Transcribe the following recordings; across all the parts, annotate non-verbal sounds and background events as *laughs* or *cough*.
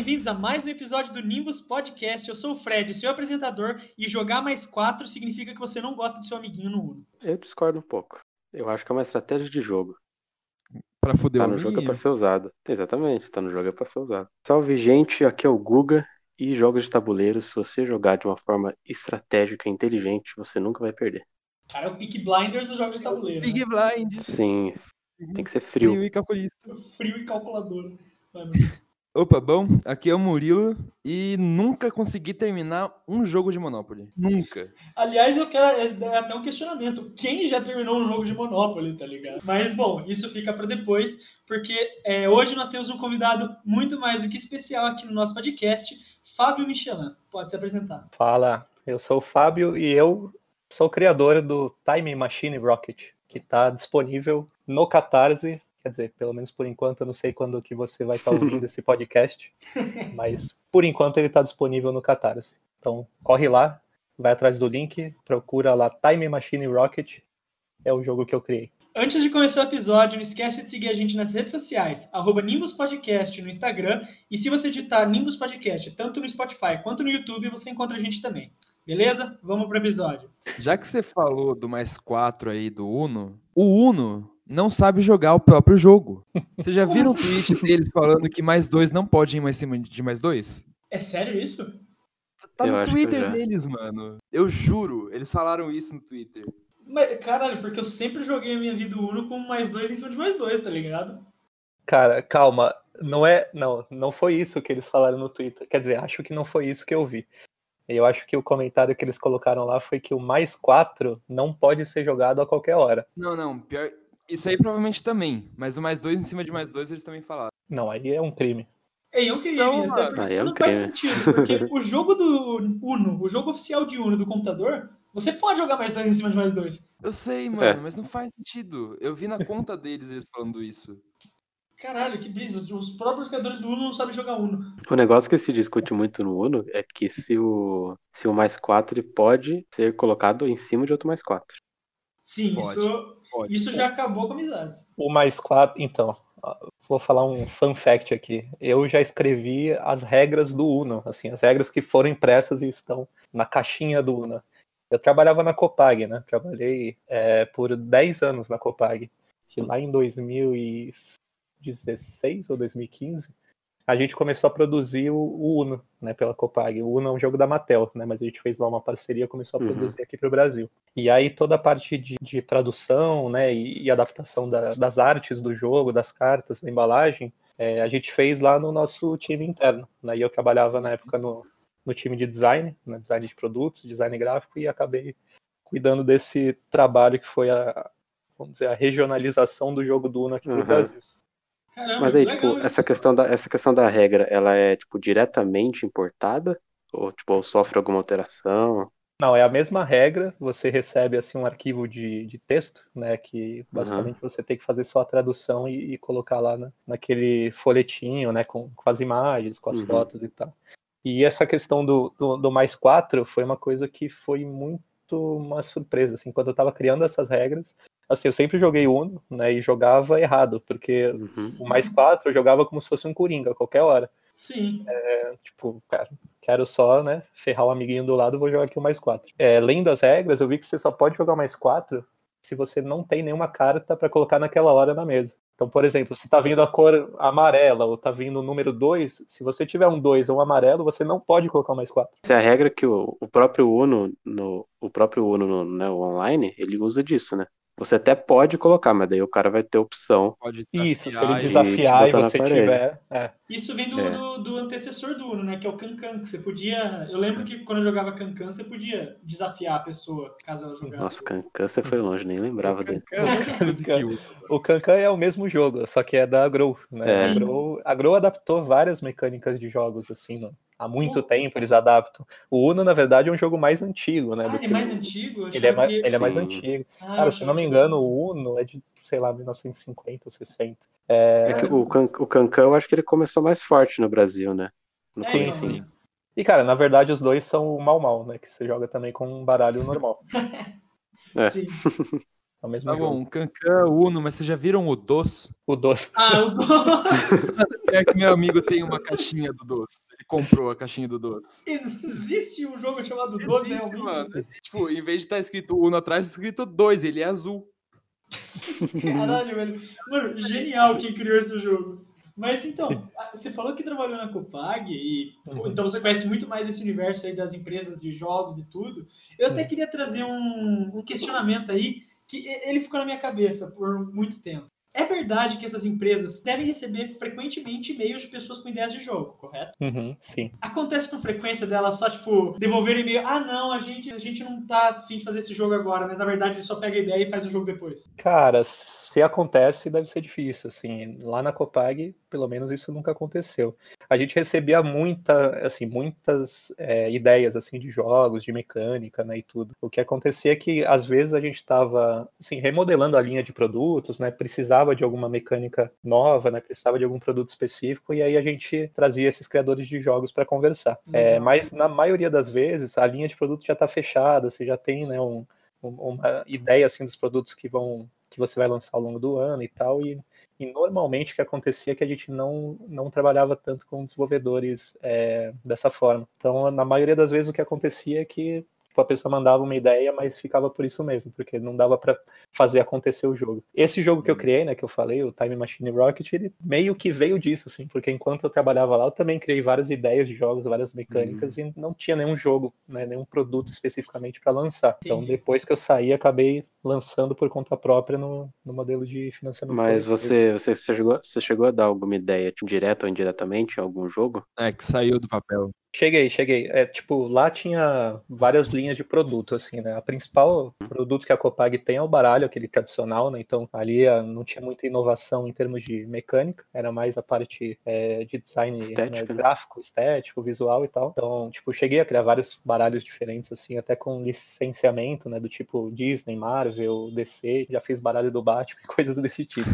Bem-vindos a mais um episódio do Nimbus Podcast. Eu sou o Fred, seu apresentador, e jogar mais quatro significa que você não gosta do seu amiguinho no Uno. Eu discordo um pouco. Eu acho que é uma estratégia de jogo. Pra fuder Tá o no jogo é pra ser usado. Exatamente, tá no jogo é pra ser usado. Salve, gente, aqui é o Guga. E jogos de tabuleiro, se você jogar de uma forma estratégica e inteligente, você nunca vai perder. Cara, é o Peak Blinders dos jogos de tabuleiro. Big né? Blind. Sim, tem que ser frio. Frio e calculista. Frio e calculador. Mano, Opa, bom, aqui é o Murilo e nunca consegui terminar um jogo de Monopoly. Nunca. Aliás, eu quero é, é até um questionamento. Quem já terminou um jogo de Monopoly, tá ligado? Mas, bom, isso fica pra depois, porque é, hoje nós temos um convidado muito mais do que especial aqui no nosso podcast, Fábio Michelin. Pode se apresentar. Fala, eu sou o Fábio e eu sou criador do Time Machine Rocket, que está disponível no Catarse. Quer dizer, pelo menos por enquanto, eu não sei quando que você vai estar *laughs* ouvindo esse podcast, mas por enquanto ele está disponível no Catarse. Então corre lá, vai atrás do link, procura lá Time Machine Rocket, é o jogo que eu criei. Antes de começar o episódio, não esquece de seguir a gente nas redes sociais, arroba Nimbus Podcast no Instagram, e se você digitar Nimbus Podcast tanto no Spotify quanto no YouTube, você encontra a gente também. Beleza? Vamos pro episódio. Já que você falou do mais quatro aí do Uno, o Uno não sabe jogar o próprio jogo. *laughs* Vocês já viram o tweet deles falando que mais dois não pode ir mais cima de mais dois? É sério isso? Tá Eu no Twitter deles, mano. Eu juro, eles falaram isso no Twitter. Mas, caralho, porque eu sempre joguei a minha vida Uno com mais dois em cima de mais dois, tá ligado? Cara, calma, não é, não, não foi isso que eles falaram no Twitter. Quer dizer, acho que não foi isso que eu vi. Eu acho que o comentário que eles colocaram lá foi que o mais 4 não pode ser jogado a qualquer hora. Não, não, pior. Isso aí provavelmente também. Mas o mais dois em cima de mais dois eles também falaram. Não, aí é um crime. Ei, eu queria, Então, mano, aí é um não faz crime. sentido, porque *laughs* o jogo do Uno, o jogo oficial de Uno do computador, você pode jogar mais dois em cima de mais dois. Eu sei, mano, É. mas não faz sentido. Eu vi na conta deles eles falando isso. Caralho, que brisa. Os próprios criadores do Uno não sabem jogar Uno. O negócio que se discute muito no Uno é que se o, se o mais 4 ele pode ser colocado em cima de outro mais 4. Sim, Pode. isso, Pode. isso já acabou com amizades. O mais 4, então, vou falar um fun fact aqui. Eu já escrevi as regras do Uno, assim, as regras que foram impressas e estão na caixinha do Uno. Eu trabalhava na Copag, né? Trabalhei é, por 10 anos na Copag, que lá em 2016 ou 2015 a gente começou a produzir o, o Uno, né, pela Copag. O Uno é um jogo da Mattel, né, mas a gente fez lá uma parceria e começou a Uhum. produzir aqui para o Brasil. E aí toda a parte de, de tradução, né, e, e adaptação da- das artes do jogo, das cartas, da embalagem, é, a gente fez lá no nosso time interno. Né, e eu trabalhava na época no, no time de design, né, design de produtos, design gráfico, e acabei cuidando desse trabalho que foi a, vamos dizer, a regionalização do jogo do Uno aqui no Uhum. Brasil. Caramba, Mas aí, que tipo, essa isso. questão, da, essa questão da regra, ela é, tipo, diretamente importada? Ou, tipo, ou sofre alguma alteração? Não, é a mesma regra. Você recebe assim um arquivo de, de texto, né? Que basicamente você tem que fazer só a tradução e, e colocar lá na, naquele folhetinho, né? Com, com as imagens, com as Uhum. fotos e tal. E essa questão do, do, do mais quatro foi uma coisa que foi muito uma surpresa, assim, quando eu tava criando essas regras. Assim, eu sempre joguei Uno, né? E jogava errado, porque Uhum. o mais quatro eu jogava como se fosse um Coringa, a qualquer hora. Sim. Tipo, cara, quero só, né, ferrar o amiguinho do lado, vou jogar aqui o mais quatro. É, lendo as regras, eu vi que você só pode jogar o mais quatro se você não tem nenhuma carta pra colocar naquela hora na mesa. Então, por exemplo, se tá vindo a cor amarela ou tá vindo o número 2, se você tiver um 2 ou um amarelo, você não pode colocar o mais quatro. Essa é a regra que o, o próprio Uno, no, o próprio Uno no, né, o online, ele usa disso, né? Você até pode colocar, mas daí o cara vai ter opção. Pode Isso, se desafiar ele e- desafiar e na você tiver. É. Isso vem do, É. do, do antecessor do Uno, né? Que é o Cancan, que você podia. Eu lembro que quando eu jogava Cancan, você podia desafiar a pessoa, caso ela jogasse. Nossa, Cancan, você foi longe, nem lembrava dele. É *laughs* O Kankan é o mesmo jogo, só que é da Grow, né? É. A, Grow, a Grow adaptou várias mecânicas de jogos, assim, no- há muito tempo eles adaptam. O Uno, na verdade, é um jogo mais antigo, né? Ah, do ele é que mais antigo? Eu Ele é, mais, ele é mais antigo. Ah, Cara, se eu não me engano, o Uno é de, sei lá, 1950 ou 60. É que o, Can, o Cancan, eu acho que ele começou mais forte no Brasil, né? No É, Sim, então, sim. E, cara, na verdade, os dois são o mal mal, né? Que você joga também com um baralho normal. *laughs* É. Sim. *laughs* É o mesmo Tá jogo. bom, Cancan, Uno, mas vocês já viram o DOS? O doce. Ah, o *laughs* doce. É que meu amigo tem uma caixinha do DOS. Ele comprou a caixinha do DOS. Existe um jogo chamado Doce, Existe, realmente? mano. Tipo, em vez de estar escrito Uno atrás, tá escrito 2, ele é azul. Caralho, velho. Mano, genial quem criou esse jogo. Mas então, a- você falou que trabalhou na Copag e Uhum. então você conhece muito mais esse universo aí das empresas de jogos e tudo. Eu até Uhum. queria trazer um, um questionamento aí que ele ficou na minha cabeça por muito tempo. É verdade que essas empresas devem receber frequentemente e-mails de pessoas com ideias de jogo, correto? Uhum, sim. Acontece com frequência dela só, tipo, devolver e-mail. Ah, não, a gente, a gente não tá afim de fazer esse jogo agora, mas na verdade ele só pega a ideia e faz o jogo depois. Cara, se acontece, deve ser difícil, assim, lá na Copag, pelo menos isso nunca aconteceu. A gente recebia muita, assim, muitas é, ideias, assim, de jogos, de mecânica, né, e tudo. O que acontecia é que, às vezes, a gente estava, assim, remodelando a linha de produtos, né, precisava de alguma mecânica nova, né, precisava de algum produto específico, e aí a gente trazia esses criadores de jogos para conversar. É, Legal. mas, na maioria das vezes, a linha de produto já está fechada, você já tem, né, um- uma ideia assim dos produtos que vão que você vai lançar ao longo do ano e tal e, e normalmente o que acontecia é que a gente não não trabalhava tanto com desenvolvedores é, dessa forma então na maioria das vezes o que acontecia é que tipo, a pessoa mandava uma ideia mas ficava por isso mesmo porque não dava para fazer acontecer o jogo esse jogo que eu criei né que eu falei o Time Machine Rocket ele meio que veio disso assim porque enquanto eu trabalhava lá eu também criei várias ideias de jogos várias mecânicas e não tinha nenhum jogo né, nenhum produto especificamente para lançar então Entendi. depois que eu saí acabei lançando por conta própria no, no modelo de financiamento Mas você, você, você chegou, você chegou a dar alguma ideia, tipo, direta ou indiretamente, em algum jogo? É, que saiu do papel. Cheguei, cheguei. É, tipo, lá tinha várias linhas de produto, assim, né? A principal produto que a Copag tem é o baralho, aquele tradicional, né? Então, ali ah, não tinha muita inovação em termos de mecânica, era mais a parte é, de design né, né? gráfico, estético, visual e tal. Então, tipo, cheguei a criar vários baralhos diferentes, assim, até com licenciamento, né? Do tipo Disney, Marvel, DC, já fiz baralho do Batman, *laughs* coisas desse tipo.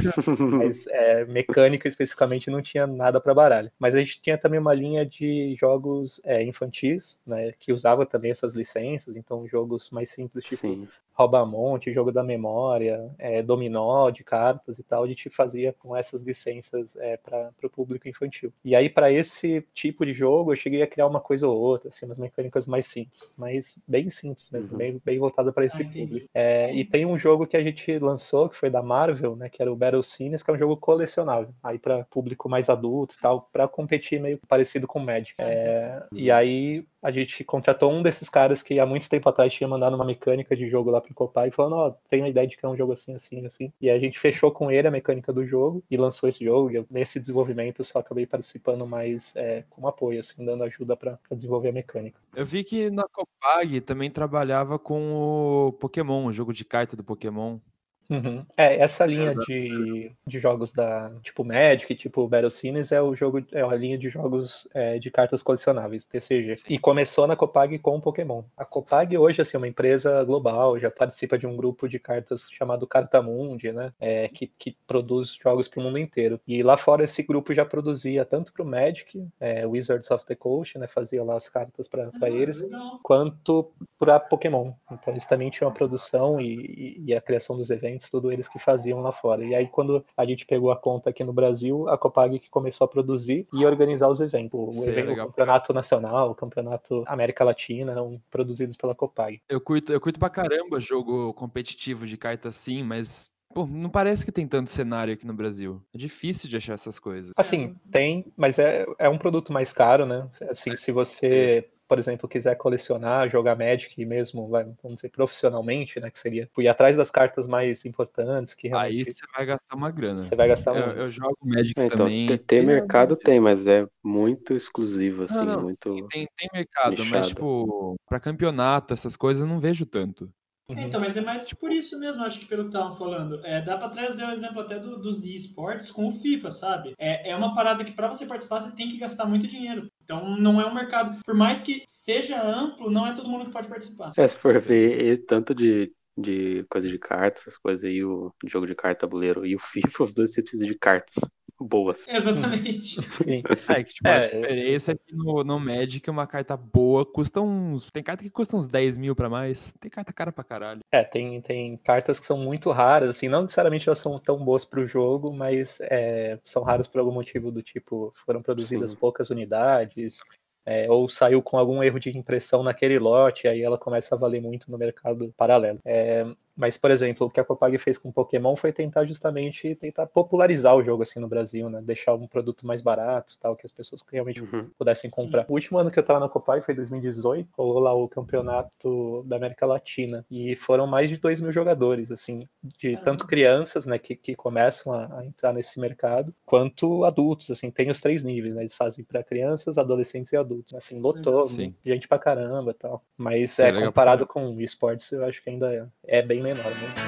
Mas é, mecânica especificamente não tinha nada para baralho. Mas a gente tinha também uma linha de jogos é, infantis, né, que usava também essas licenças, então jogos mais simples, tipo Sim. Roubamonte, jogo da memória, é, dominó de cartas e tal, a gente fazia com essas licenças é, para o público infantil. E aí, para esse tipo de jogo, eu cheguei a criar uma coisa ou outra, assim, umas mecânicas mais simples, mas bem simples mesmo, Uhum. bem, bem voltada para esse Ah, público. É, e tem um jogo que a gente lançou, que foi da Marvel, né, que era o Battle Scenes, que é um jogo colecionável, aí para público mais adulto e tal, para competir meio parecido com Magic. É, e aí a gente contratou um desses caras que há muito tempo atrás tinha mandado uma mecânica de jogo lá pro Copai, falando, ó, tenho a ideia de criar um jogo assim, assim, assim. E a gente fechou com ele a mecânica do jogo e lançou esse jogo. E eu, nesse desenvolvimento só acabei participando mais é, como apoio, assim, dando ajuda para desenvolver a mecânica. Eu vi que na Copag também trabalhava com o Pokémon, o jogo de carta do Pokémon. Uhum. É, essa linha de, de jogos da tipo Magic, tipo Battle Scenes é o jogo, é a linha de jogos é, de cartas colecionáveis, TCG. Sim. E começou na Copag com o Pokémon. A Copag hoje assim, é uma empresa global, já participa de um grupo de cartas chamado Cartamundi, né? É, que, que produz jogos para o mundo inteiro. E lá fora esse grupo já produzia tanto para o Magic, é, Wizards of the Coast, né? Fazia lá as cartas para Ah, eles, legal. quanto para Pokémon. Então eles também tinham a produção e, e- e a criação dos eventos, tudo eles que faziam lá fora. E aí quando a gente pegou a conta aqui no Brasil, a Copag que começou a produzir e organizar os eventos. O, Isso aí é evento, o campeonato nacional, o campeonato América Latina, eram produzidos pela Copag. Eu curto, eu curto pra caramba jogo competitivo de carta assim, mas pô, não parece que tem tanto cenário aqui no Brasil. É difícil de achar essas coisas. Assim, tem, mas é, é um produto mais caro, né? Assim, se você, por exemplo, quiser colecionar, jogar Magic mesmo, vai, vamos dizer, profissionalmente, né? Que seria ir atrás das cartas mais importantes, que Aí realmente você vai gastar uma grana. você vai gastar Eu, muito. eu jogo Magic É, então, também. ter, ter mercado tem, mas é muito exclusivo, assim, Não, não, muito... sim, tem, tem mercado, mas tipo, pra campeonato, essas coisas eu não vejo tanto. Uhum. Então, mas é mais por isso mesmo, acho que pelo que estavam falando. É, dá pra trazer o exemplo até do- dos esportes com o FIFA, sabe? É, é uma parada que pra você participar você tem que gastar muito dinheiro. Então não é um mercado. Por mais que seja amplo, não é todo mundo que pode participar. É, se for ver e tanto de, de coisa de cartas, essas coisas aí, o jogo de carta tabuleiro e o *laughs* FIFA, os dois você precisa de cartas. Boas. Exatamente. *laughs* Sim. *laughs* É, que, tipo, É, a diferença é que no, no Magic uma carta boa custa uns. Tem carta que custa uns 10 mil pra mais. Tem carta cara pra caralho. É, tem, tem cartas que são muito raras, assim, não necessariamente elas são tão boas pro jogo, mas é, são raras por algum motivo do tipo, foram produzidas Sim. poucas unidades, é, ou saiu com algum erro de impressão naquele lote, aí ela começa a valer muito no mercado paralelo. É, mas, por exemplo, o que a Copag fez com Pokémon foi tentar justamente tentar popularizar o jogo assim no Brasil, né? Deixar um produto mais barato, tal, que as pessoas realmente Uhum. pudessem comprar. O último ano que eu tava na Copag foi 2018, rolou lá o campeonato da América Latina e foram mais de 2 mil jogadores, assim, de tanto crianças, né, que, que começam a, a entrar nesse mercado, quanto adultos, assim, tem os três níveis, né? Eles fazem para crianças, adolescentes e adultos. Assim, lotou, Sim. gente pra caramba, e tal. Mas Sim, é é comparado com esportes, eu acho que ainda é, é bem menor mesmo.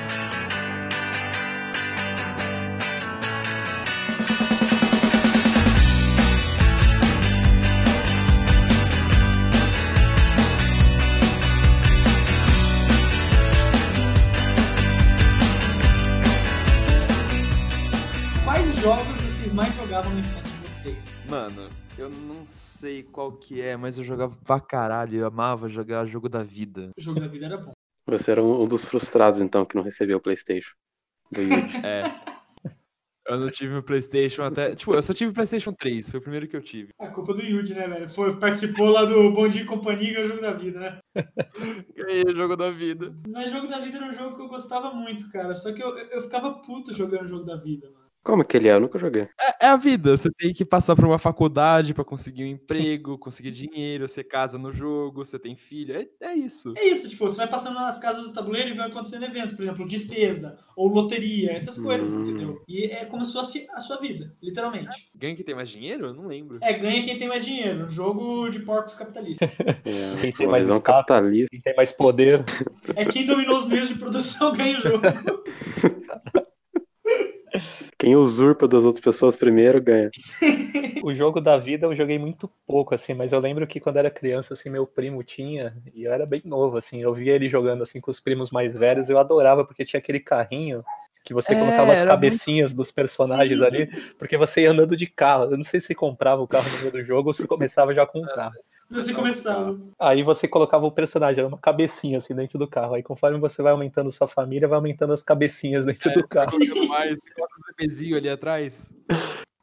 Quais jogos vocês mais jogavam na infância de vocês? Mano, eu não sei qual que é, mas eu jogava pra caralho. Eu amava jogar jogo da vida. O jogo da vida era bom. Você era um dos frustrados, então, que não recebeu o PlayStation. Do Yuji. *laughs* É. Eu não tive o PlayStation até. Tipo, eu só tive o PlayStation 3, foi o primeiro que eu tive. A culpa do Yuji, né, velho? Foi, participou lá do Bom Dia e Companhia, que é o jogo da vida, né? *laughs* Ganhei o jogo da vida. Mas jogo da vida era um jogo que eu gostava muito, cara. Só que eu, eu ficava puto jogando o jogo da vida, mano. Como que ele é? Eu nunca joguei. É, é a vida. Você tem que passar por uma faculdade pra conseguir um emprego, *laughs* conseguir dinheiro, você casa no jogo, você tem filho. É, é isso. É isso, tipo, você vai passando nas casas do tabuleiro e vai acontecendo eventos, por exemplo, despesa ou loteria, essas coisas, Hum. entendeu? E é como se fosse a sua vida, literalmente. Ganha que tem mais dinheiro? Eu não lembro. É, ganha quem tem mais dinheiro. Jogo de porcos capitalistas. *laughs* É, Quem tem mais visão status, capitalista. quem tem mais poder. É quem dominou os meios de produção ganha o jogo. *laughs* Quem usurpa das outras pessoas primeiro ganha. *laughs* O jogo da vida eu joguei muito pouco, assim, mas eu lembro que quando era criança, assim, meu primo tinha, e eu era bem novo, assim, eu via ele jogando, assim, com os primos mais velhos, eu adorava, porque tinha aquele carrinho que você É, colocava as cabecinhas dos personagens Sim. ali, porque você ia andando de carro. Eu não sei se comprava o carro no meio do jogo ou se começava já com o carro. Você começava. Aí você colocava o personagem, era uma cabecinha, assim, dentro do carro. Aí conforme você vai aumentando sua família, vai aumentando as cabecinhas dentro do carro. Você *laughs* mais, você coloca os bebezinhos ali atrás.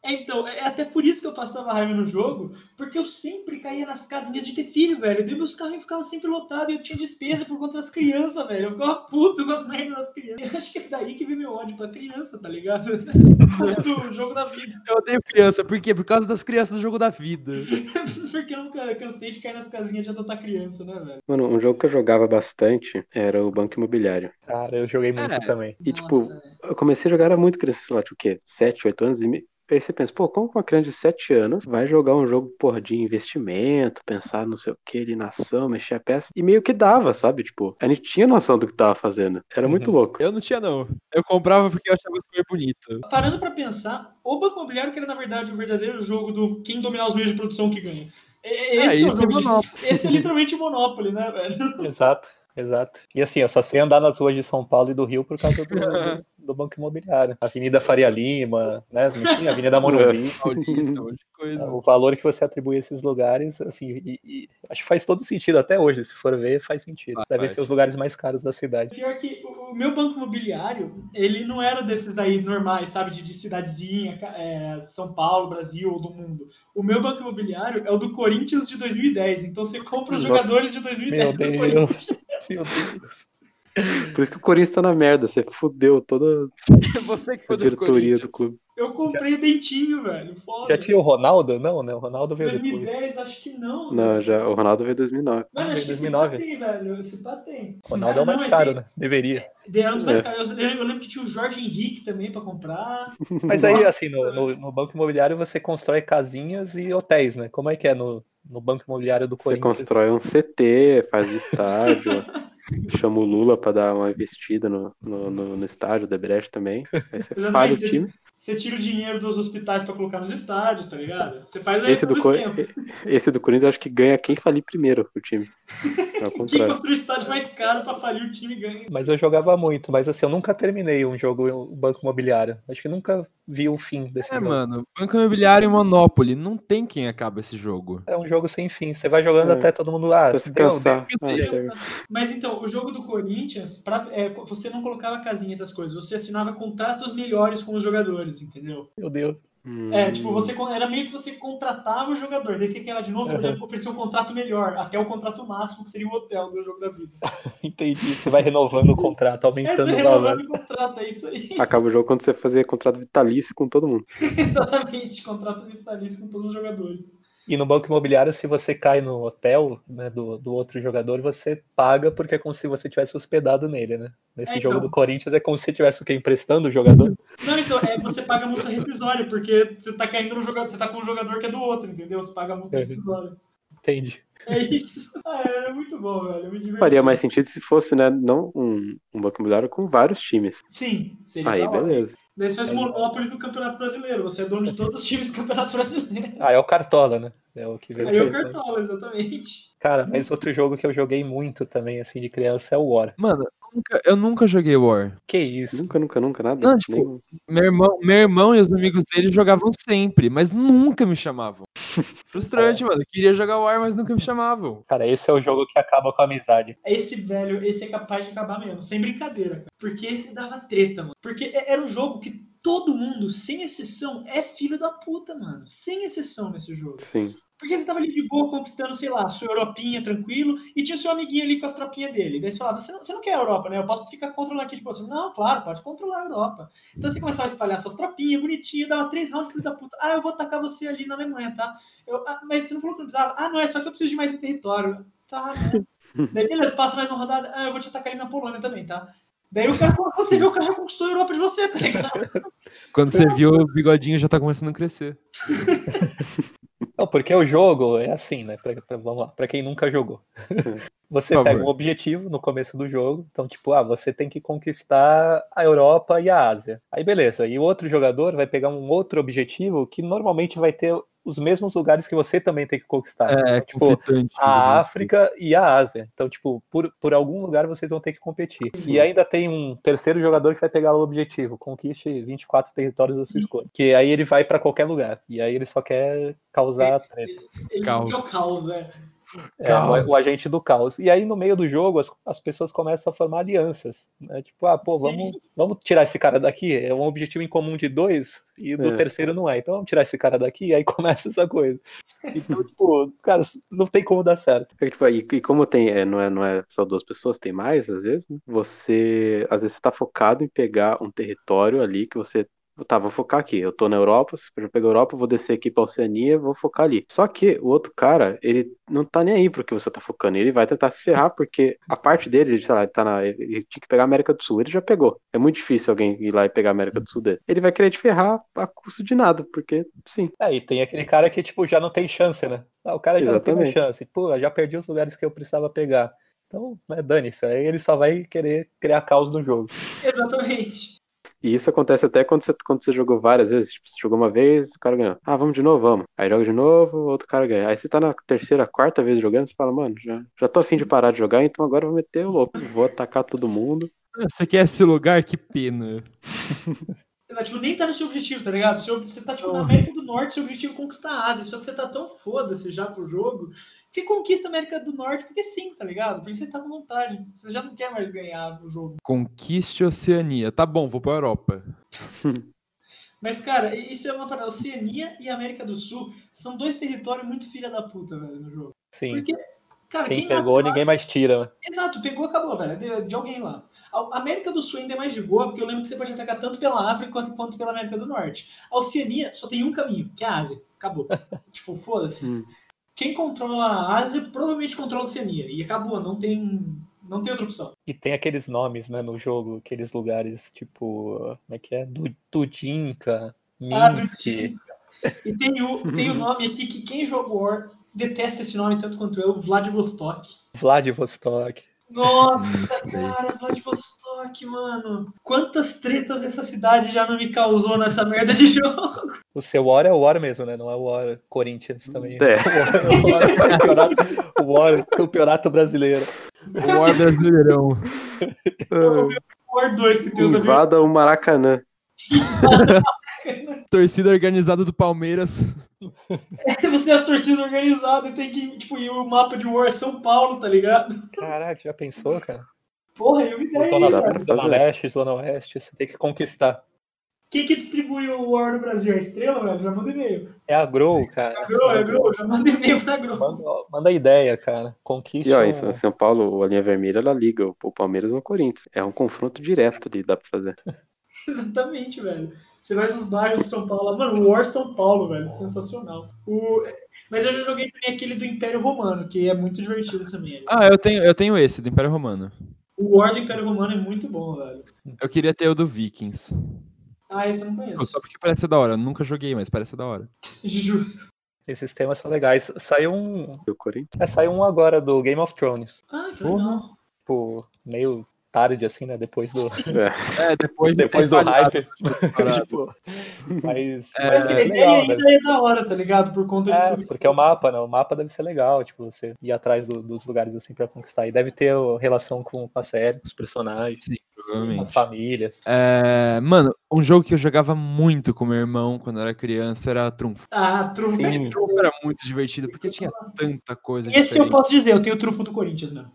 É, então, é até por isso que eu passava raiva no jogo, porque eu sempre caía nas casinhas de ter filho, velho. Daí meus carros ficavam sempre lotados e eu tinha despesa por conta das crianças, velho. Eu ficava puto com as merdas das crianças. Eu acho que é daí que vem meu ódio pra criança, tá ligado? *laughs* Do jogo da vida. Eu odeio criança, por quê? Por causa das crianças do jogo da vida. *laughs* Porque eu nunca cansei de cair nas casinhas de adotar criança, né, velho? Mano, um jogo que eu jogava bastante era o Banco Imobiliário. Cara, eu joguei muito É. também. E, tipo, Nossa, velho. Eu comecei a jogar, era muito criança, sei lá, tipo o quê? 7, 8 anos e me... Aí você pensa, pô, como uma criança de 7 anos vai jogar um jogo, porra, de investimento, pensar não sei o que, ali na ação, mexer a peça, e meio que dava, sabe? Tipo, a gente tinha noção do que tava fazendo. Era muito louco. Eu não tinha, não. Eu comprava porque eu achava as cores bonitas. Parando pra pensar, o Banco Imobiliário que era, na verdade, o verdadeiro jogo do quem dominar os meios de produção que ganha. É, É, Esse, é, é jogo Monopoly. esse é literalmente o Monopoly, né, velho? Exato, exato. E assim, eu só sei andar nas ruas de São Paulo e do Rio por causa do, *laughs* do Banco Imobiliário. Avenida Faria Lima, né? Não tinha Avenida Morumbi. *laughs* Um. O valor que você atribui a esses lugares, assim, e, e acho que faz todo sentido até hoje, se for ver, faz sentido. Faz, Devem ser os lugares mais caros da cidade. Pior que o, meu banco imobiliário, ele não era desses daí normais, sabe? De, de cidadezinha, é, São Paulo, Brasil ou do mundo. O meu banco imobiliário é o do Corinthians de 2010. Então você compra os Nossa, jogadores de 2010 Meu do Corinthians. Deus, *laughs* meu Deus. Por isso que o Corinthians tá na merda, você fudeu toda *laughs* Você que a diretoria do clube. Eu comprei dentinho, velho. Foda. Já tinha o Ronaldo? Não, né? O Ronaldo veio depois. 2010, acho que não. Não, velho. já, o Ronaldo veio em 2009. Mano, Ah, acho que esse 2009. pá tem, velho. Esse pá tem. Ronaldo é o mais não, caro, tem- né? Deveria. Era um dos mais É. caros. Eu, lembro que tinha o Jorge Henrique também pra comprar. *laughs* Mas aí, Nossa. assim, no, no- no banco imobiliário você constrói casinhas e hotéis, né? Como é que é no, no banco imobiliário do Você Corinthians? constrói um CT, faz estádio, *laughs* chama o Lula pra dar uma investida no, no, no, no estádio da Brecht também. Aí você faz o time. Você tira o dinheiro dos hospitais pra colocar nos estádios, tá ligado? Você faz Esse do, do Cor- *laughs* esse do Corinthians eu acho que ganha quem falir primeiro o time. É *laughs* Quem construiu o estádio mais caro pra falir o time ganha. Mas eu jogava muito, mas assim, eu nunca terminei um jogo Banco Imobiliário. Acho que nunca vi o fim desse É, jogo. mano, Banco Imobiliário e Monopoly, não tem quem acaba esse jogo. É um jogo sem fim. Você vai jogando É. até todo mundo. Ah, Pra se cansar. Ah. Mas então, o jogo do Corinthians, pra- é, você não colocava casinhas, essas coisas. Você assinava contratos melhores com os jogadores, entendeu? Meu Deus. É, Hum. tipo, você era meio que você contratava o jogador. Daí você quer ir lá de novo, você Uhum. oferecer um contrato melhor, até o contrato máximo, que seria o hotel do jogo da vida. *laughs* Entendi. Você vai renovando o contrato, É, aumentando você o valor. renovando o contrato, é isso aí. Acaba o jogo quando você fazer contrato vitalício com todo mundo. *laughs* Exatamente, contrato vitalício com todos os jogadores. E no banco imobiliário, se você cai no hotel né, do, do outro jogador, você paga porque é como se você tivesse hospedado nele, né? Nesse É, jogo então. do Corinthians é como se você tivesse o quê? Emprestando o jogador. Não, então, é, você paga multa rescisória, porque você tá caindo no jogador, você tá com um jogador que é do outro, entendeu? Você paga multa É. rescisória. Entendi. É isso. *laughs* Ah, é muito bom, velho. Eu me diverti. Faria mais sentido se fosse, né, não um, um banco imobiliário com vários times. Sim, seria Aí, beleza. Daí você faz o monopólio do Campeonato Brasileiro. Você é dono de todos os *laughs* times do Campeonato Brasileiro. Ah, é o Cartola, né? É o que veio. Aí é o. Cartola, exatamente. Cara, mas outro jogo que eu joguei muito também, assim, de criança é o War. Mano, nunca, eu nunca joguei War. Que isso? Nunca, nunca, nunca, nada. Não, tipo, Nem- Meu irmão, meu irmão e os amigos dele jogavam sempre, mas nunca me chamavam. *laughs* Frustrante, mano. Eu queria jogar War, mas nunca me chamavam. Cara, esse é o jogo que acaba com a amizade. Esse velho, esse é capaz de acabar mesmo, sem brincadeira. cara. Porque esse dava treta, mano. Porque é- era um jogo que todo mundo, sem exceção, é filho da puta, mano. Sem exceção nesse jogo. Sim. Porque você tava ali de boa conquistando, sei lá, sua Europinha tranquilo, e tinha o seu amiguinho ali com as tropinhas dele. Daí você falava, você não, você não quer a Europa, né? Eu posso ficar controlando aqui, tipo assim, não, claro, pode controlar a Europa. Então você começava a espalhar suas tropinhas, bonitinho, dava três rounds, filho da puta. Ah, eu vou atacar você ali na Alemanha, tá? Eu, ah, mas você não falou que não precisava? Ah, não, é só que eu preciso de mais um território. Tá, né? *laughs* Daí, beleza, passa mais uma rodada. Ah, eu vou te atacar ali na Polônia também, tá? Daí o cara, quando você vê, o cara já conquistou a Europa de você, tá ligado? *laughs* Quando você viu, o bigodinho já tá começando a crescer. *laughs* Não, porque o jogo é assim, né? Pra, pra- vamos lá, pra quem nunca jogou. *laughs* Você pega um objetivo no começo do jogo, então, tipo, ah, você tem que conquistar a Europa e a Ásia. Aí, beleza. E o outro jogador vai pegar um outro objetivo que normalmente vai ter os mesmos lugares que você também tem que conquistar. É, Então, tipo, a. África e a Ásia. Então, tipo, por, por algum lugar vocês vão ter que competir. E ainda tem um terceiro jogador que vai pegar o objetivo, conquiste 24 territórios da sua escolha. Que aí ele vai pra qualquer lugar. E aí ele só quer causar treta. Ele Caos. só quer o caos, velho. É, o, o agente do caos. E aí, no meio do jogo, as, as pessoas começam a formar alianças. Né? Tipo, ah, pô, vamos, vamos tirar esse cara daqui. É um objetivo em comum de dois, e do É. terceiro não é. Então vamos tirar esse cara daqui, e aí *laughs* começa essa coisa. Então, tipo, cara, não tem como dar certo. É tipo, e, e como tem, é, não, é, não é só duas pessoas, tem mais, às vezes, né? você, às vezes, está focado em pegar um território ali que você, tá, vou focar aqui, eu tô na Europa, se eu já pegar a Europa, eu vou descer aqui pra Oceania, vou focar ali. Só que o outro cara, ele não tá nem aí pro que você tá focando, ele vai tentar se ferrar, porque a parte dele, ele, sei lá, ele, tá na, ele tinha que pegar a América do Sul, ele já pegou. É muito difícil alguém ir lá e pegar a América do Sul dele. Ele vai querer te ferrar a custo de nada, porque, sim, É, e tem aquele cara que, tipo, já não tem chance, né? Ah, o cara já não tem Exatamente. chance. Pô, já perdi os lugares que eu precisava pegar. Então, né, dane-se. Aí ele só vai querer criar caos no jogo. *laughs* Exatamente. E isso acontece até quando você, quando você jogou várias vezes. Tipo, você jogou uma vez, o cara ganhou. Ah, vamos de novo, vamos. Aí joga de novo, o outro cara ganha. Aí você tá na terceira, quarta vez jogando, você fala, mano, já, já tô afim de parar de jogar, então agora eu vou meter o louco. Vou atacar todo mundo. Ah, Você quer esse lugar? Que pena. *laughs* Tá, tipo, nem tá no seu objetivo, tá ligado? Seu- Você tá, tipo, na América do Norte, seu objetivo é conquistar a Ásia. Só que você tá tão foda-se já pro jogo, que você conquista a América do Norte porque sim, tá ligado? Porque você tá com vontade. Você já não quer mais ganhar o jogo. Conquiste Oceania. Tá bom, vou pra Europa. *laughs* Mas, cara, isso é uma parada. Oceania e América do Sul são dois territórios muito filha da puta, velho, no jogo. Sim. Porque, cara, Quem quem pegou, lá- ninguém mais tira. né? Exato, pegou, acabou, velho. De, de alguém lá. A América do Sul ainda é mais de boa, porque eu lembro que você pode atacar tanto pela África quanto, quanto pela América do Norte. A Oceania só tem um caminho, que é a Ásia. Acabou. *laughs* tipo, foda-se. Hum. Quem controla a Ásia provavelmente controla a Oceania. E acabou, não tem, não tem outra opção. E tem aqueles nomes, né, no jogo, aqueles lugares, tipo, como é que é? Du- Dudinka, Ah, Minsk. time. E tem o, tem o *laughs* nome aqui que quem jogou detesta esse nome tanto quanto eu, Vladivostok. Vladivostok. Nossa, cara, Vladivostok, mano. Quantas tretas essa cidade já não me causou nessa merda de *laughs* jogo? O seu War é o War mesmo, né? Não é o War Corinthians também. É. *laughs* O War, o campeonato, o War campeonato brasileiro. O War Brasileirão. *laughs* War 2 que tem os Invada o Maracanã. Torcida organizada do Palmeiras. *laughs* Você é as torcidas organizadas e tem que, tipo, ir o mapa de War é São Paulo, tá ligado? Caraca, já pensou, cara? Porra, eu me dei Zona isso. Zona. Leste, Zona Oeste, você tem que conquistar. Quem que distribui o War no Brasil? É a Estrela, velho? Já manda e-mail. É a Grow, cara. É Grow, é Grow, já manda e-mail pra Grow. Manda, manda ideia, cara. Conquiste. E ó, em São Paulo, a linha vermelha, ela liga o o Palmeiras no Corinthians. É um confronto direto ali, dá pra fazer. *laughs* *laughs* Exatamente, velho. Você vai nos bairros de São Paulo. lá, Mano, o War São Paulo, velho. Sensacional. O... Mas eu já joguei também aquele do Império Romano, que é muito divertido também. Ah, eu tenho, eu tenho esse, do Império Romano. O War do Império Romano é muito bom, velho. Eu queria ter o do Vikings. Ah, esse eu não conheço. Só porque parece ser da hora. Eu nunca joguei, mas parece ser da hora. *laughs* Justo. Esses temas são legais. Saiu um. O Corinthians. É, saiu um agora do Game of Thrones. Ah, que legal. Tipo, meio tarde, assim, né? Depois do, *laughs* É, É, depois, depois do hype. parado. *laughs* tipo, mas, É, Mas a é ideia legal, ainda deve é da hora, tá ligado? Por conta de É, tudo. que porque é o mapa, né? O mapa deve ser legal, tipo, você ir atrás do- dos lugares assim pra conquistar. E deve ter relação com a série, com os personagens, Sim, provavelmente. as famílias. É, mano, um jogo que eu jogava muito com meu irmão quando eu era criança era Trunfo. Ah, trunfo. Sim. Trunfo era muito divertido porque tinha tanta coisa Esse eu diferente. posso dizer, eu tenho o trunfo do Corinthians, mano.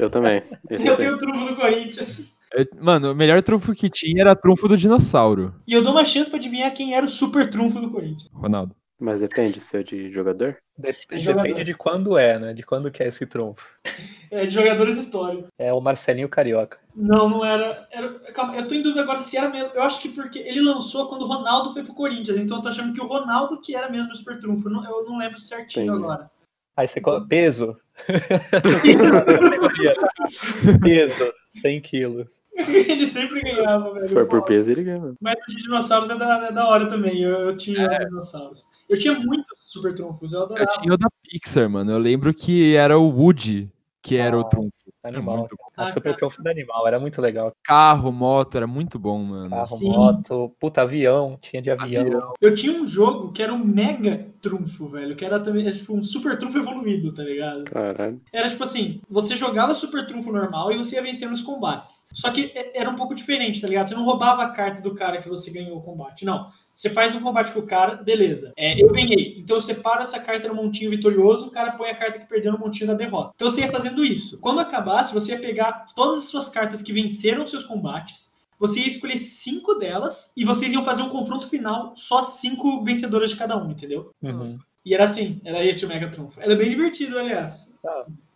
Eu também. Esse Eu eu tenho. o trunfo do Corinthians. Mano, o melhor trunfo que tinha era trunfo do dinossauro, E eu dou uma chance pra adivinhar quem era o super trunfo do Corinthians. Ronaldo. Mas depende se é de jogador. Dep- Jogador. depende de quando é, né? De quando que é esse trunfo. *laughs* É, de jogadores históricos. É o Marcelinho Carioca. Não, não era, era. Calma, eu tô em dúvida agora se era mesmo. Eu acho que porque ele lançou quando o Ronaldo foi pro Corinthians, então eu tô achando que o Ronaldo que era mesmo o super trunfo. Eu não, eu não lembro certinho Entendi. agora. Aí você coloca peso. *laughs* peso, 100 quilos. ele sempre ganhava, velho. Se for por peso, ele ganha. Mas o de dinossauros é da, é da hora também. Eu, eu tinha É. dinossauros. Eu tinha muitos super trunfos, eu Eu adorava. tinha o da Pixar, mano. Eu lembro que era o Woody que era o Ah, trunfo. Animal. muito. A super trunfo do animal, era muito legal. Carro, moto, era muito bom, mano. Carro, Sim. moto, puta, avião, tinha de avião. Avião. Eu tinha um jogo que era um mega trunfo, velho. Que era também era, tipo um super trunfo evoluído, tá ligado? Caralho. Era tipo assim, você jogava super trunfo normal e você ia vencer nos combates. Só que é- era um pouco diferente, tá ligado? Você não roubava a carta do cara que você ganhou o combate. Não. Você faz um combate com o cara, beleza. É, eu ganhei. Então eu separo essa carta no montinho vitorioso, o cara põe a carta que perdeu no montinho da derrota. Então você ia fazendo isso. Quando acabasse, você ia pegar todas as suas cartas que venceram os seus combates. Você ia escolher cinco delas e vocês iam fazer um confronto final, só cinco vencedoras de cada um, entendeu? Uhum. E era assim, era esse o Mega Trunfo. Era bem divertido, aliás.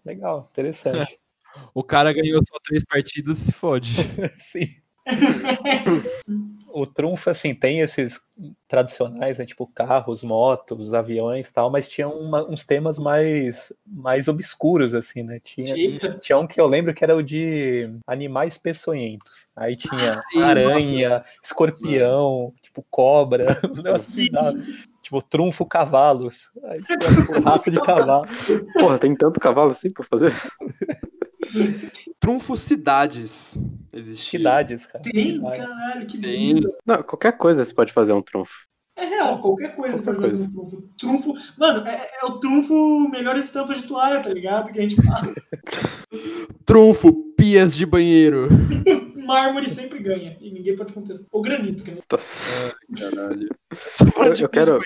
Legal, interessante. *laughs* O cara ganhou só três partidas se fode. *laughs* Sim. *laughs* o trunfo, assim, tem esses tradicionais, né? Tipo carros, motos, aviões e tal, mas tinha uma- uns temas mais, mais obscuros, assim, né? Tinha, Tinha. tinha um que eu lembro que era o de animais peçonhentos. Aí tinha sim, aranha, escorpião, tipo cobra, *laughs* uns negócios bizarros. Tipo, trunfo cavalos. Aí, tipo, *laughs* raça de cavalo. Porra, tem tanto cavalo assim pra fazer? Trunfo Cidades. Existia. Cidades, cara. Tem, caralho, que Tem. lindo. Não, qualquer coisa você pode fazer um trunfo. É real, qualquer coisa Qualquer pode fazer um trunfo. Trunfo. Mano, é, é o trunfo melhor estampa de toalha, tá ligado? Que a gente fala. *laughs* Trunfo Pias de banheiro. *laughs* Mármore sempre ganha. E ninguém pode contestar. Ou granito, que nem. Nossa, caralho. *laughs* Eu, eu quero,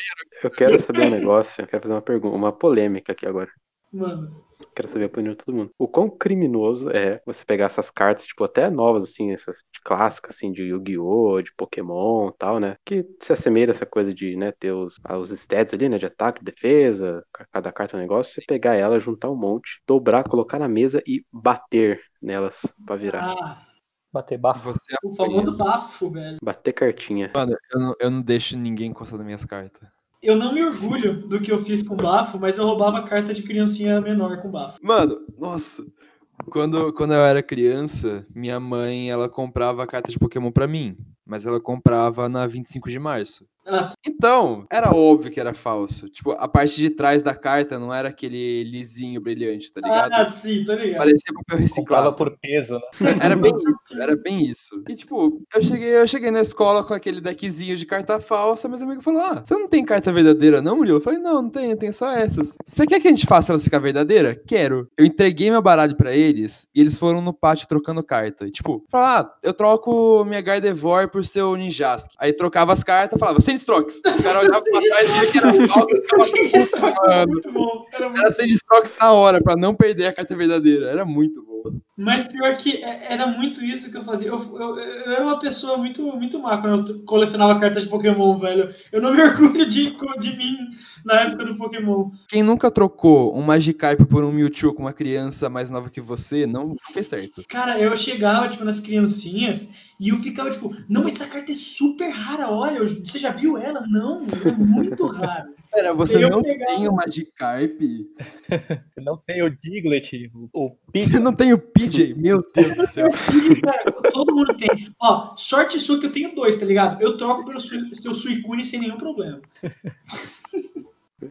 eu quero saber um negócio, eu quero fazer uma pergunta, uma polêmica aqui agora. Mano. Quero saber a opinião de todo mundo. O quão criminoso é você pegar essas cartas, tipo, até novas, assim, essas de clássicas, assim, de Yu-Gi-Oh!, de Pokémon e tal, né? Que se assemelha a essa coisa de, né, ter os, ah, os stats ali, né, de ataque, defesa, cada carta é um negócio, você pegar ela, juntar um monte, dobrar, colocar na mesa e bater nelas pra virar. Ah, Bater bafo. Você o famoso bafo, velho. Bater cartinha. Mano, eu não, eu não deixo ninguém encostar nas minhas cartas. Eu não me orgulho do que eu fiz com bafo, mas eu roubava carta de criancinha menor com bafo. Mano, nossa. Quando, quando eu era criança, minha mãe, ela comprava carta de Pokémon pra mim. Mas ela comprava na 25 de março. Ah, Então, era óbvio que era falso. Tipo, a parte de trás da carta não era aquele lisinho brilhante, tá ligado? ah, sim, tô ligado. Parecia papel Comprava reciclado. por peso, né? Era bem isso, *laughs* era bem isso. E tipo, eu cheguei, eu cheguei na escola com aquele deckzinho de carta falsa, meus amigos falaram: Ah, você não tem carta verdadeira, não, Murilo? Eu falei, não, não tenho, eu tenho só essas. Você quer que a gente faça elas ficar verdadeira? Quero. Eu entreguei meu baralho pra eles e eles foram no pátio trocando carta. E, tipo, falaram, ah, eu troco minha Gardevoir por seu Ninjask. Aí trocava as cartas, falava, Sandstrokes. O cara olhava pra trás e via que era falso, ficava puta, mano. Era muito Era Sandstrokes na hora, pra não perder a carta verdadeira. Era muito bom. Mas pior que é- era muito isso que eu fazia. Eu, eu, eu era uma pessoa muito, muito má quando eu colecionava cartas de Pokémon, velho. Eu não me *laughs* orgulho de, de mim na época do Pokémon. Quem nunca trocou um Magikarp por um Mewtwo com uma criança mais nova que você, não fez certo. Cara, eu chegava, tipo, nas criancinhas e eu ficava, tipo, não, essa carta é super rara, olha, você já viu ela? Não, é muito rara. Pera, você Eu não pegava- tem o Magikarp? *laughs* Não tem o Diglett, o, Você Pidgey. não tem o PJ? Meu Deus do céu. *laughs* Cara, todo mundo tem. Ó, sorte sua que eu tenho dois, tá ligado? Eu troco pelo seu Suicune sem nenhum problema. *laughs*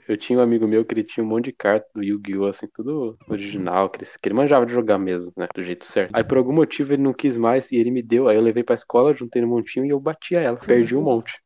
Eu tinha um amigo meu que ele tinha um monte de carta do Yu-Gi-Oh! assim, tudo original, que ele, que ele manjava de jogar mesmo, né? Do jeito certo. Aí por algum motivo ele não quis mais e ele me deu. Aí eu levei pra escola, juntei no montinho e eu batia ela. Perdi um monte.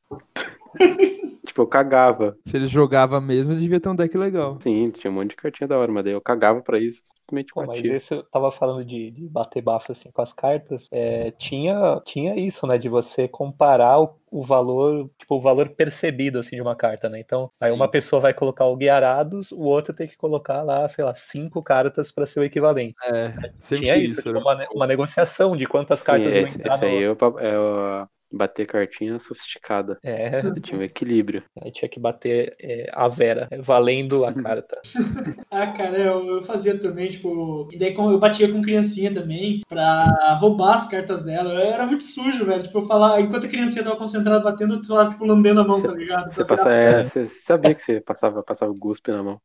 *laughs* tipo, eu cagava. Se ele jogava mesmo, ele devia ter um deck legal. Sim, tinha um monte de cartinha da hora, mas daí eu cagava pra isso, simplesmente Pô, mas esse eu tava falando de, de bater bafo assim com as cartas. é, tinha, tinha isso, né? De você comparar o, o valor, tipo, o valor percebido assim de uma carta, né? Então, aí Sim. uma pessoa vai colocar o Guiarados, o outro tem que colocar lá, sei lá, cinco cartas para ser o equivalente. É, sempre tinha isso, isso. tipo, né? uma, uma negociação de quantas Sim, cartas iam esse, entrar esse aí no... eu, é o bater cartinha sofisticada. É, tinha um equilíbrio. aí tinha que bater é, a Vera, é, valendo a *laughs* carta. *laughs* Ah, cara, eu, eu fazia também, tipo. E daí eu batia com criancinha também pra roubar as cartas dela. Eu era muito sujo, velho. Tipo, eu falar, enquanto a criancinha tava concentrada batendo, eu tava, tipo, lambendo a mão, Cê- tá ligado? Você passa, é, sabia que você passava, passava o guspe na mão.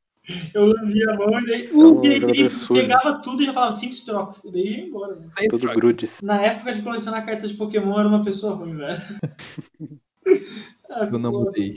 Eu lambia a mão e daí. um Uh, e e pegava tudo e já falava cinco strokes. E daí ia embora, né? Tudo grudes. Na época de colecionar cartas de Pokémon, era uma pessoa ruim, velho. Ah, *laughs* Eu não pô. mudei.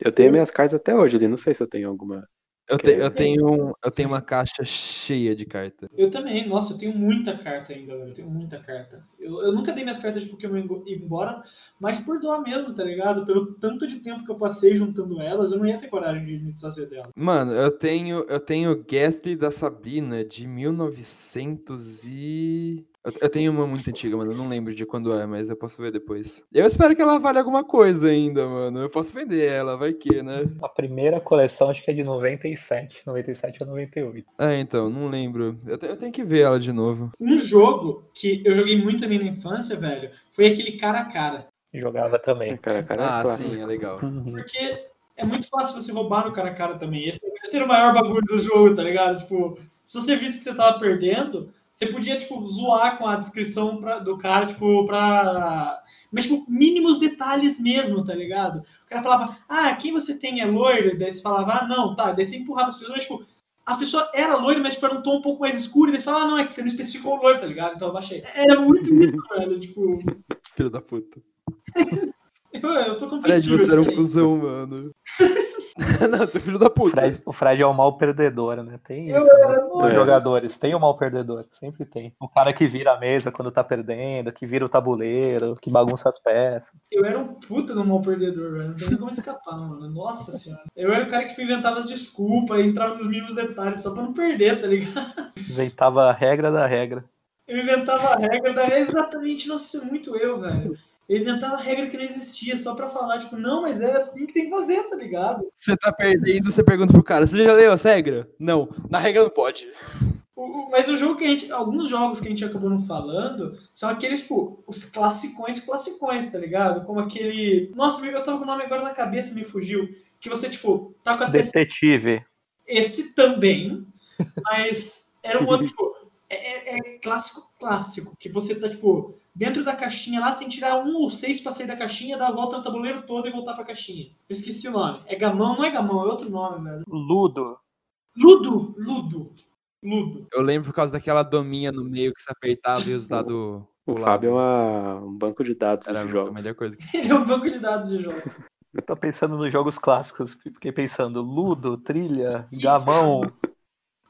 Eu tenho minhas cartas até hoje ali, não sei se eu tenho alguma. Eu, te- eu, tenho, eu tenho uma caixa cheia de carta. Eu também, nossa, eu tenho muita carta ainda, velho. Eu tenho muita carta. Eu, eu nunca dei minhas cartas de Pokémon embora, mas por dó mesmo, tá ligado? Pelo tanto de tempo que eu passei juntando elas, eu não ia ter coragem de me desfazer delas. Mano, eu tenho eu tenho Ghastly da Sabrina de 1900 e eu, eu tenho uma muito antiga, mano, eu não lembro de quando é, mas eu posso ver depois. Eu espero que ela valha alguma coisa ainda, mano. Eu posso vender ela, vai que, né? A primeira coleção acho que é de 97, 97 ou 98. É, então, não lembro. Eu, te- eu tenho que ver ela de novo. Um jogo que eu joguei muito também na infância, velho, foi aquele cara a cara. Jogava também. Cara, cara, é Ah, clássico. sim, é legal. Porque é muito fácil você roubar no cara a cara também. Esse, esse era o maior bagulho do jogo, tá ligado? Tipo, se você visse que você tava perdendo, você podia, tipo, zoar com a descrição pra- do cara, tipo, pra. Mas, tipo, mínimos detalhes mesmo, tá ligado? O cara falava, ah, quem você tem é loiro? Daí você falava, ah, não, tá. Daí você empurrava as pessoas, mas, tipo, a pessoa era loira, mas tipo, era um tom um pouco mais escuro, e daí você falava, ah, não, é que você não especificou o loiro, tá ligado? Então eu baixei. Era muito isso, *laughs* velho. Tipo, Filho da puta. *laughs* eu, eu sou Fred, competitivo. você era um cuzão, mano. *laughs* *laughs* não, você é filho da O puta. Fred, o Fred é o mal perdedor, né? Tem isso. né? Os jogadores, tem o mal perdedor, sempre tem. O cara que vira a mesa quando tá perdendo, que vira o tabuleiro, que bagunça as peças. Eu era um puta do mal perdedor, velho. Não tem nem como escapar, mano. Nossa senhora. Eu era o cara que inventava as desculpas e entrava nos mínimos detalhes só pra não perder, tá ligado? Inventava a regra da regra. Eu inventava a regra da exatamente, nossa, isso é muito eu, velho. Eu inventava a regra que não existia só pra falar, tipo, não, mas é assim que tem que fazer, tá ligado? Você tá perdendo, você pergunta pro cara, você já leu essa regra? Não, na regra não pode. O- o- mas o jogo que a gente. Alguns jogos que a gente acabou não falando são aqueles, tipo, os classicões classicões, tá ligado? Como aquele. Nossa, eu tava com o nome agora na cabeça me fugiu. Que você, tipo, tá com as peças Detetive. Esse também, mas era um outro, tipo, é, é- é clássico, clássico, que você tá, tipo, dentro da caixinha lá, você tem que tirar um ou seis pra sair da caixinha, dar a volta no tabuleiro todo e voltar pra caixinha. Eu esqueci o nome. É gamão? Não é gamão, é outro nome, velho. Ludo. Ludo! Ludo! Ludo. Eu lembro por causa daquela dominha no meio que você apertava e os dados O pulavam. Fábio é uma- um banco de dados Era de a jogos. melhor coisa que *laughs* Ele é um banco de dados de jogo. Eu tô pensando nos jogos clássicos. Fiquei pensando Ludo, Trilha, Gamão, *laughs*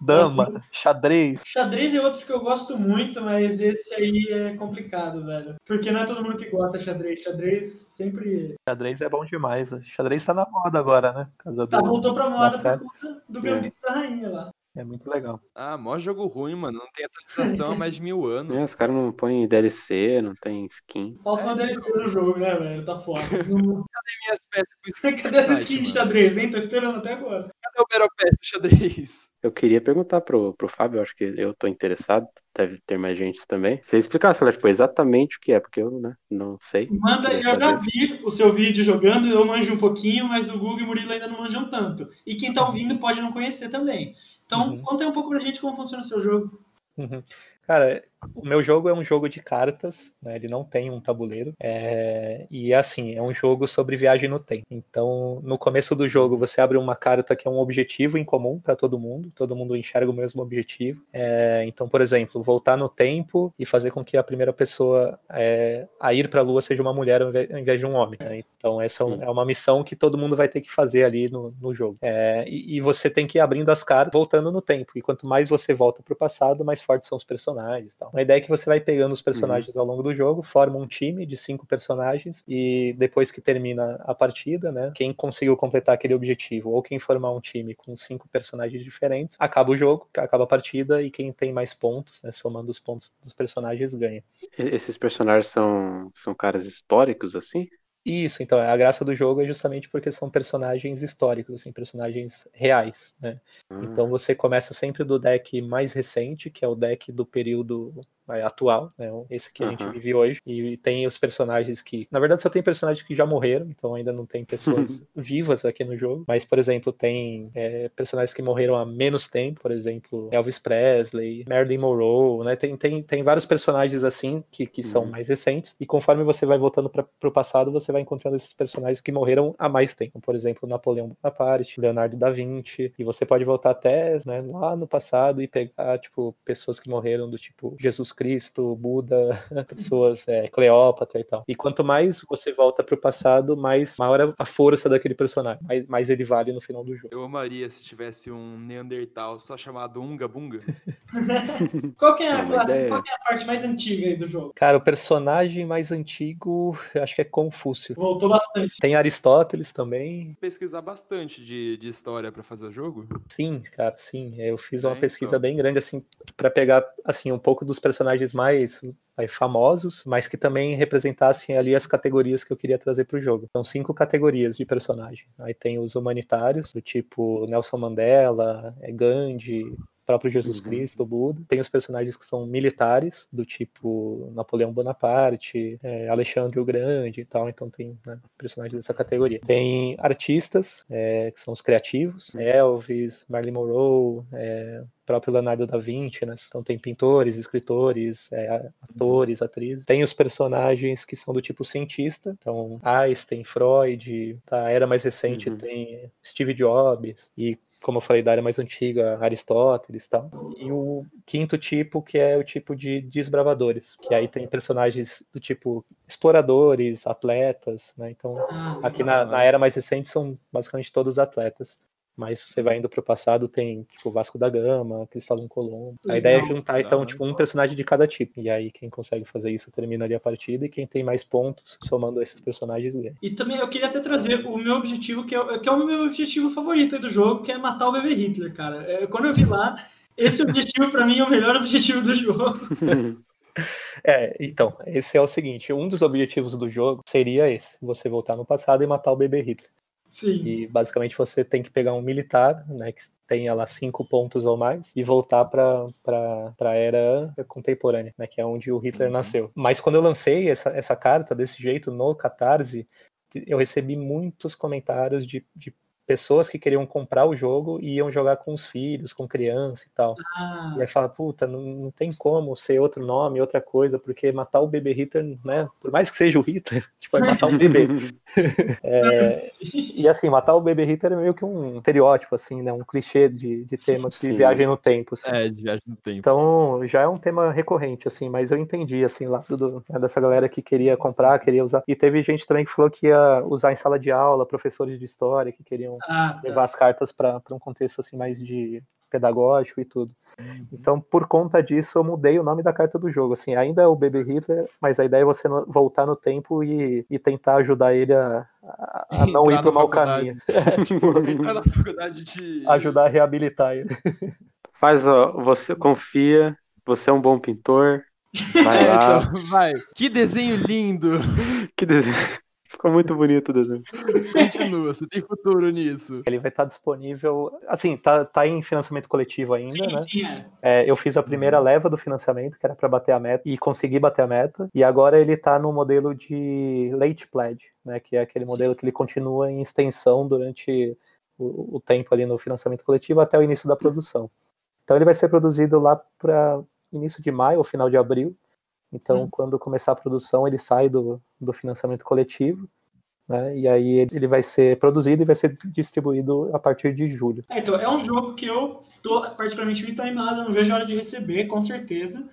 Dama, Xadrez. Xadrez é outro que eu gosto muito, mas esse aí é complicado, velho. Porque não é todo mundo que gosta de xadrez. Xadrez sempre. Xadrez é bom demais. Xadrez tá na moda agora, né? Casa Tá, do- voltou pra da moda por conta do Gambito da Rainha lá. É muito legal. Ah, mó jogo ruim, mano. Não tem atualização há mais de mil É, anos. os caras não põem DLC, não tem skin. Falta uma DLC no jogo, né, velho? Tá foda. *laughs* Não- Minhas peças com skin Cadê essa skin de xadrez, hein? Tô esperando até agora. Cadê o Battle Pass do xadrez? Eu queria perguntar pro, pro Fábio, acho que eu tô interessado, deve ter mais gente também. Você explicasse, tipo, exatamente o que é, porque eu né, não sei. Manda, eu já saber. vi o seu vídeo jogando, eu manjo um pouquinho, mas o Google e o Murilo ainda não manjam tanto. E quem tá ouvindo pode não conhecer também. Então, Uhum. conta aí um pouco pra gente como funciona o seu jogo. Uhum. Cara, o meu jogo é um jogo de cartas, né? Ele não tem um tabuleiro. É... E assim, é um jogo sobre viagem no tempo. Então, no começo do jogo, você abre uma carta que é um objetivo em comum para todo mundo. Todo mundo enxerga o mesmo objetivo. É, Então, por exemplo, voltar no tempo e fazer com que a primeira pessoa é, a ir para a Lua seja uma mulher ao invés de um homem. né? Então, essa é um- é uma missão que todo mundo vai ter que fazer ali no, no jogo. É, e, e você tem que ir abrindo as cartas, voltando no tempo. E quanto mais você volta para o passado, mais fortes são os personagens. e Tal. A ideia é que você vai pegando os personagens ao longo do jogo, forma um time de cinco personagens e depois que termina a partida, né, quem conseguiu completar aquele objetivo ou quem formar um time com cinco personagens diferentes, acaba o jogo, acaba a partida e quem tem mais pontos, né, somando os pontos dos personagens ganha. Esses personagens são, são caras históricos, assim? Isso, então, a graça do jogo é justamente porque são personagens históricos, assim, personagens reais, né? Ah, Então você começa sempre do deck mais recente, que é o deck do período atual, né? Esse que a gente Aham. vive hoje. E tem os personagens que. Na verdade, só tem personagens que já morreram, então ainda não tem pessoas *laughs* vivas aqui no jogo. Mas, por exemplo, tem é, personagens que morreram há menos tempo, por exemplo, Elvis Presley, Marilyn Monroe, né? Tem, tem, tem vários personagens assim que, que são Uhum. mais recentes. E conforme você vai voltando para o passado, você vai encontrando esses personagens que morreram há mais tempo. Por exemplo, Napoleão Bonaparte, Leonardo da Vinci. E você pode voltar até né, lá no passado e pegar, tipo, pessoas que morreram do tipo Jesus Cristo, Buda, *laughs* pessoas, é, Cleópatra e tal. E quanto mais você volta pro passado, mais maior é a força daquele personagem, mais, mais ele vale no final do jogo. Eu amaria se tivesse um Neandertal só chamado Unga Bunga. *laughs* Qual que é a É uma classe, qual que é a parte mais antiga aí do jogo? Cara, o personagem mais antigo, eu acho que é Confúcio. Voltou bastante. Tem Aristóteles também. Pesquisar bastante de, de história pra fazer o jogo. Sim, cara, sim. Eu fiz uma É, pesquisa então. bem grande, assim, para pegar, assim, um pouco dos personagens mais vai, famosos, mas que também representassem ali as categorias que eu queria trazer para o jogo. São cinco categorias de personagem. Aí tem os humanitários, do tipo Nelson Mandela, é Gandhi, próprio Jesus Uhum. Cristo, Buda. Tem os personagens que são militares, do tipo Napoleão Bonaparte, é, Alexandre o Grande e tal. Então tem né, personagens dessa categoria. Tem artistas, é, que são os criativos, Elvis, Marilyn Monroe, é, próprio Leonardo da Vinci, né? Então tem pintores, escritores, é, atores, atrizes. Tem os personagens que são do tipo cientista, então Einstein, Freud, da era mais recente Uhum. tem Steve Jobs e como eu falei, da era mais antiga, Aristóteles e tal. E o quinto tipo, que é o tipo de desbravadores, que aí tem personagens do tipo exploradores, atletas, né? Então, Ah, aqui na, na era mais recente são basicamente todos atletas. Mas você vai indo pro passado, tem, tipo, Vasco da Gama, Cristóvão Colombo. A ideia é juntar, então, tipo, um personagem de cada tipo. E aí, quem consegue fazer isso termina ali a partida, e quem tem mais pontos, somando esses personagens, ganha. E também eu queria até trazer o meu objetivo, que é, o- que é o meu objetivo favorito aí do jogo, que é matar o bebê Hitler, cara. É, quando eu vi lá, esse objetivo pra mim é o melhor objetivo do jogo. *laughs* É, então, esse é o seguinte: um dos objetivos do jogo seria esse: você voltar no passado e matar o bebê Hitler. Sim. E basicamente você tem que pegar um militar, né, que tenha lá cinco pontos ou mais, e voltar para a era contemporânea, né, que é onde o Hitler Uhum. nasceu. Mas quando eu lancei essa, essa carta desse jeito no Catarse, eu recebi muitos comentários de, de pessoas que queriam comprar o jogo e iam jogar com os filhos, com criança e tal. Ah, E aí fala, puta, não, não tem como ser outro nome, outra coisa, porque matar o bebê Hitler, né? Por mais que seja o Hitler, *laughs* tipo, é matar um bebê. *laughs* É, e assim, matar o bebê Hitler é meio que um estereótipo, assim, né? Um clichê de, de Sim, temas de sim. viagem no tempo. assim. É, de viagem no tempo. Então já é um tema recorrente, assim, mas eu entendi, assim, lá do, né, dessa galera que queria comprar, queria usar. E teve gente também que falou que ia usar em sala de aula, professores de história que queriam ah, tá. levar as cartas para um contexto assim mais de pedagógico e tudo. Então, por conta disso, eu mudei o nome da carta do jogo. Assim, ainda é o Baby Hitler, mas a ideia é você voltar no tempo e, e tentar ajudar ele a, a- a *laughs* não ir pro na mau caminho. *laughs* É, tipo, *laughs* Entrar na faculdade de. ajudar a reabilitar ele. Faz, ó, você confia, você é um bom pintor. Vai lá. então, vai. Que desenho lindo! Que desenho. Ficou muito bonito o desenho. Continua, você tem futuro nisso. Ele vai estar disponível, assim, tá, tá em financiamento coletivo ainda, Sim, né? sim, é. É, eu fiz a primeira leva do financiamento, que era para bater a meta, e consegui bater a meta. E agora ele está no modelo de late pledge, né, que é aquele modelo que ele continua em extensão durante o, o tempo ali no financiamento coletivo até o início da produção. Então ele vai ser produzido lá para início de maio ou final de abril. Então, Hum. quando começar a produção, ele sai do, do financiamento coletivo. Né, e aí ele- vai ser produzido e vai ser distribuído a partir de julho. É, então, é um jogo que eu tô particularmente muito animado, eu não vejo a hora de receber, com certeza.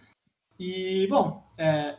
E, bom, é,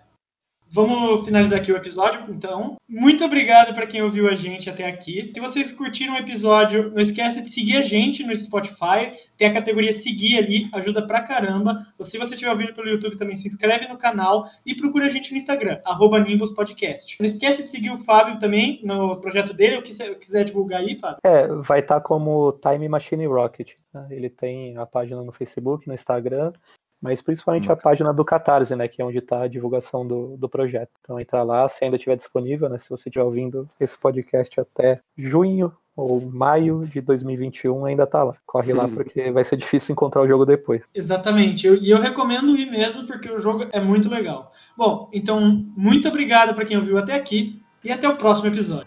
vamos finalizar aqui o episódio, então. Muito obrigado para quem ouviu a gente até aqui. Se vocês curtiram o episódio, não esquece de seguir a gente no Spotify, tem a categoria seguir ali, ajuda pra caramba. Ou se você estiver ouvindo pelo YouTube também, se inscreve no canal e procura a gente no Instagram, arroba Nimbus Podcast. Não esquece de seguir o Fábio também no projeto dele, ou quiser, quiser divulgar aí, Fábio. É, vai estar como Time Machine Rocket. Ele tem a página no Facebook, no Instagram, mas principalmente a página do Catarse, né? Que é onde está a divulgação do, do projeto. Então entra lá, se ainda estiver disponível, né? Se você estiver ouvindo esse podcast até junho ou maio de 2021, ainda tá lá. Corre lá porque vai ser difícil encontrar o jogo depois. Exatamente. Eu- E eu, recomendo ir mesmo, porque o jogo é muito legal. Bom, então, muito obrigado para quem ouviu até aqui e até o próximo episódio.